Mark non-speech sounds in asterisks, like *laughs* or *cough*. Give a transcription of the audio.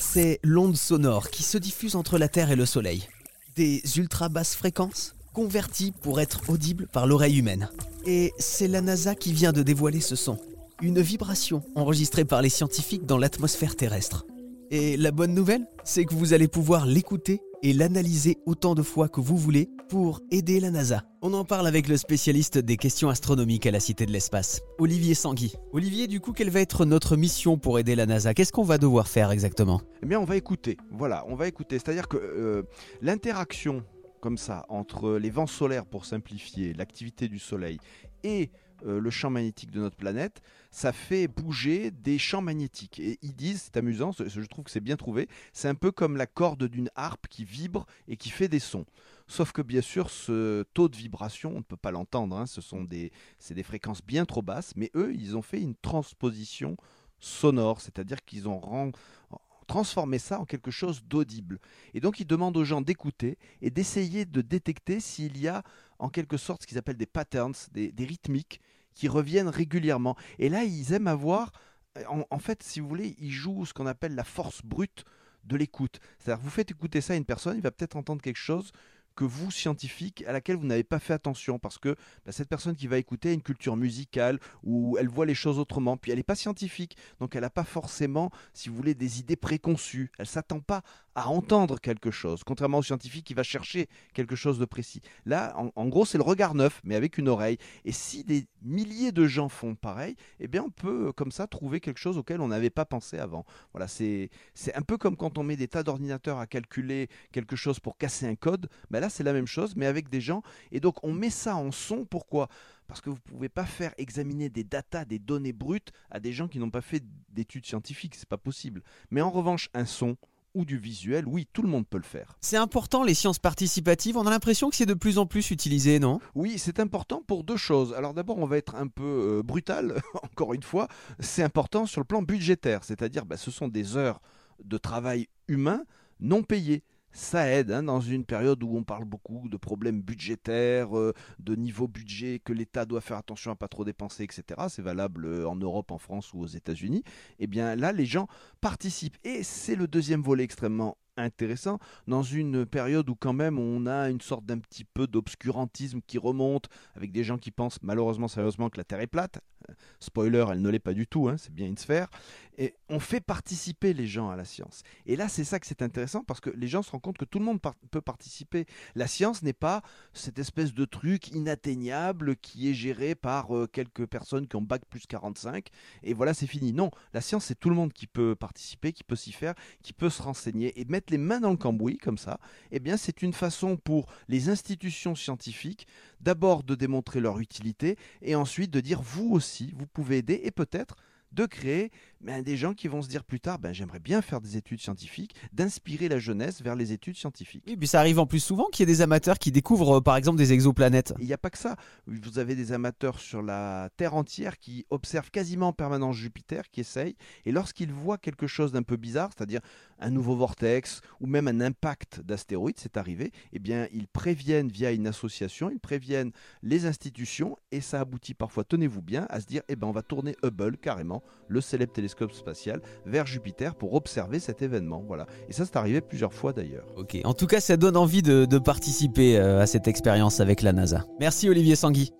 C'est l'onde sonore qui se diffuse entre la Terre et le Soleil. Des ultra basses fréquences converties pour être audibles par l'oreille humaine. Et c'est la NASA qui vient de dévoiler ce son. Une vibration enregistrée par les scientifiques dans l'atmosphère terrestre. Et la bonne nouvelle, c'est que vous allez pouvoir l'écouter et l'analyser autant de fois que vous voulez pour aider la NASA. On en parle avec le spécialiste des questions astronomiques à la Cité de l'Espace, Olivier Sangui. Olivier, du coup, quelle va être notre mission pour aider la NASA? Qu'est-ce qu'on va devoir faire exactement? Eh bien, on va écouter. Voilà, on va écouter. C'est-à-dire que euh, l'interaction comme ça entre les vents solaires, pour simplifier, l'activité du Soleil et euh, le champ magnétique de notre planète, ça fait bouger des champs magnétiques. Et ils disent, c'est amusant, je trouve que c'est bien trouvé, c'est un peu comme la corde d'une harpe qui vibre et qui fait des sons. Sauf que bien sûr, ce taux de vibration, on ne peut pas l'entendre, hein, ce sont des, c'est des fréquences bien trop basses, mais eux, ils ont fait une transposition sonore, c'est-à-dire qu'ils ont transformé ça en quelque chose d'audible. Et donc ils demandent aux gens d'écouter et d'essayer de détecter s'il y a en quelque sorte ce qu'ils appellent des patterns, des, rythmiques qui reviennent régulièrement. Et là, ils aiment avoir, en, fait, si vous voulez, ils jouent ce qu'on appelle la force brute de l'écoute. C'est-à-dire, vous faites écouter ça à une personne, il va peut-être entendre quelque chose que vous, scientifique, à laquelle vous n'avez pas fait attention, parce que bah, cette personne qui va écouter a une culture musicale, où elle voit les choses autrement, puis elle n'est pas scientifique, donc elle n'a pas forcément, si vous voulez, des idées préconçues, elle s'attend pas à entendre quelque chose, contrairement au scientifique qui va chercher quelque chose de précis. Là, en, gros, c'est le regard neuf, mais avec une oreille. Et si des milliers de gens font pareil, eh bien, on peut, euh, comme ça, trouver quelque chose auquel on n'avait pas pensé avant. Voilà, c'est un peu comme quand on met des tas d'ordinateurs à calculer quelque chose pour casser un code. Ben là, c'est la même chose, mais avec des gens. Et donc, on met ça en son. Pourquoi? Parce que vous ne pouvez pas faire examiner des datas, des données brutes à des gens qui n'ont pas fait d'études scientifiques, c'est pas possible. Mais en revanche, un son, ou du visuel, oui, tout le monde peut le faire. C'est important les sciences participatives, on a l'impression que c'est de plus en plus utilisé, non? Oui, c'est important pour deux choses. Alors d'abord, on va être un peu euh, brutal, *laughs* encore une fois, c'est important sur le plan budgétaire, c'est-à-dire bah, ce sont des heures de travail humain non payées ça aide hein, dans une période où on parle beaucoup de problèmes budgétaires, euh, de niveau budget, que l'État doit faire attention à pas trop dépenser, etc. C'est valable euh, en Europe, en France ou aux États-Unis. Eh bien là, les gens participent. Et c'est le deuxième volet extrêmement intéressant dans une période où quand même on a une sorte d'un petit peu d'obscurantisme qui remonte avec des gens qui pensent malheureusement sérieusement que la Terre est plate. Spoiler, elle ne l'est pas du tout, hein, c'est bien une sphère. Et on fait participer les gens à la science. Et là, c'est ça que c'est intéressant parce que les gens se rendent compte que tout le monde peut participer. La science n'est pas cette espèce de truc inatteignable qui est géré par euh, quelques personnes qui ont bac plus 45 et voilà, c'est fini. Non, la science, c'est tout le monde qui peut participer, qui peut s'y faire, qui peut se renseigner et mettre les mains dans le cambouis comme ça. Eh bien, c'est une façon pour les institutions scientifiques d'abord de démontrer leur utilité et ensuite de dire vous aussi, vous pouvez aider et peut-être de créer ben, des gens qui vont se dire plus tard, ben, j'aimerais bien faire des études scientifiques, d'inspirer la jeunesse vers les études scientifiques. Et puis ça arrive en plus souvent qu'il y ait des amateurs qui découvrent euh, par exemple des exoplanètes. Il n'y a pas que ça. Vous avez des amateurs sur la Terre entière qui observent quasiment en permanence Jupiter, qui essayent, et lorsqu'ils voient quelque chose d'un peu bizarre, c'est-à-dire un nouveau vortex ou même un impact d'astéroïdes, c'est arrivé, eh bien ils préviennent via une association, ils préviennent les institutions, et ça aboutit parfois, tenez-vous bien, à se dire, eh ben on va tourner Hubble carrément le célèbre télescope spatial, vers Jupiter pour observer cet événement. Voilà. Et ça, c'est arrivé plusieurs fois d'ailleurs. Ok. En tout cas, ça donne envie de, participer euh, à cette expérience avec la NASA. Merci Olivier Sangui.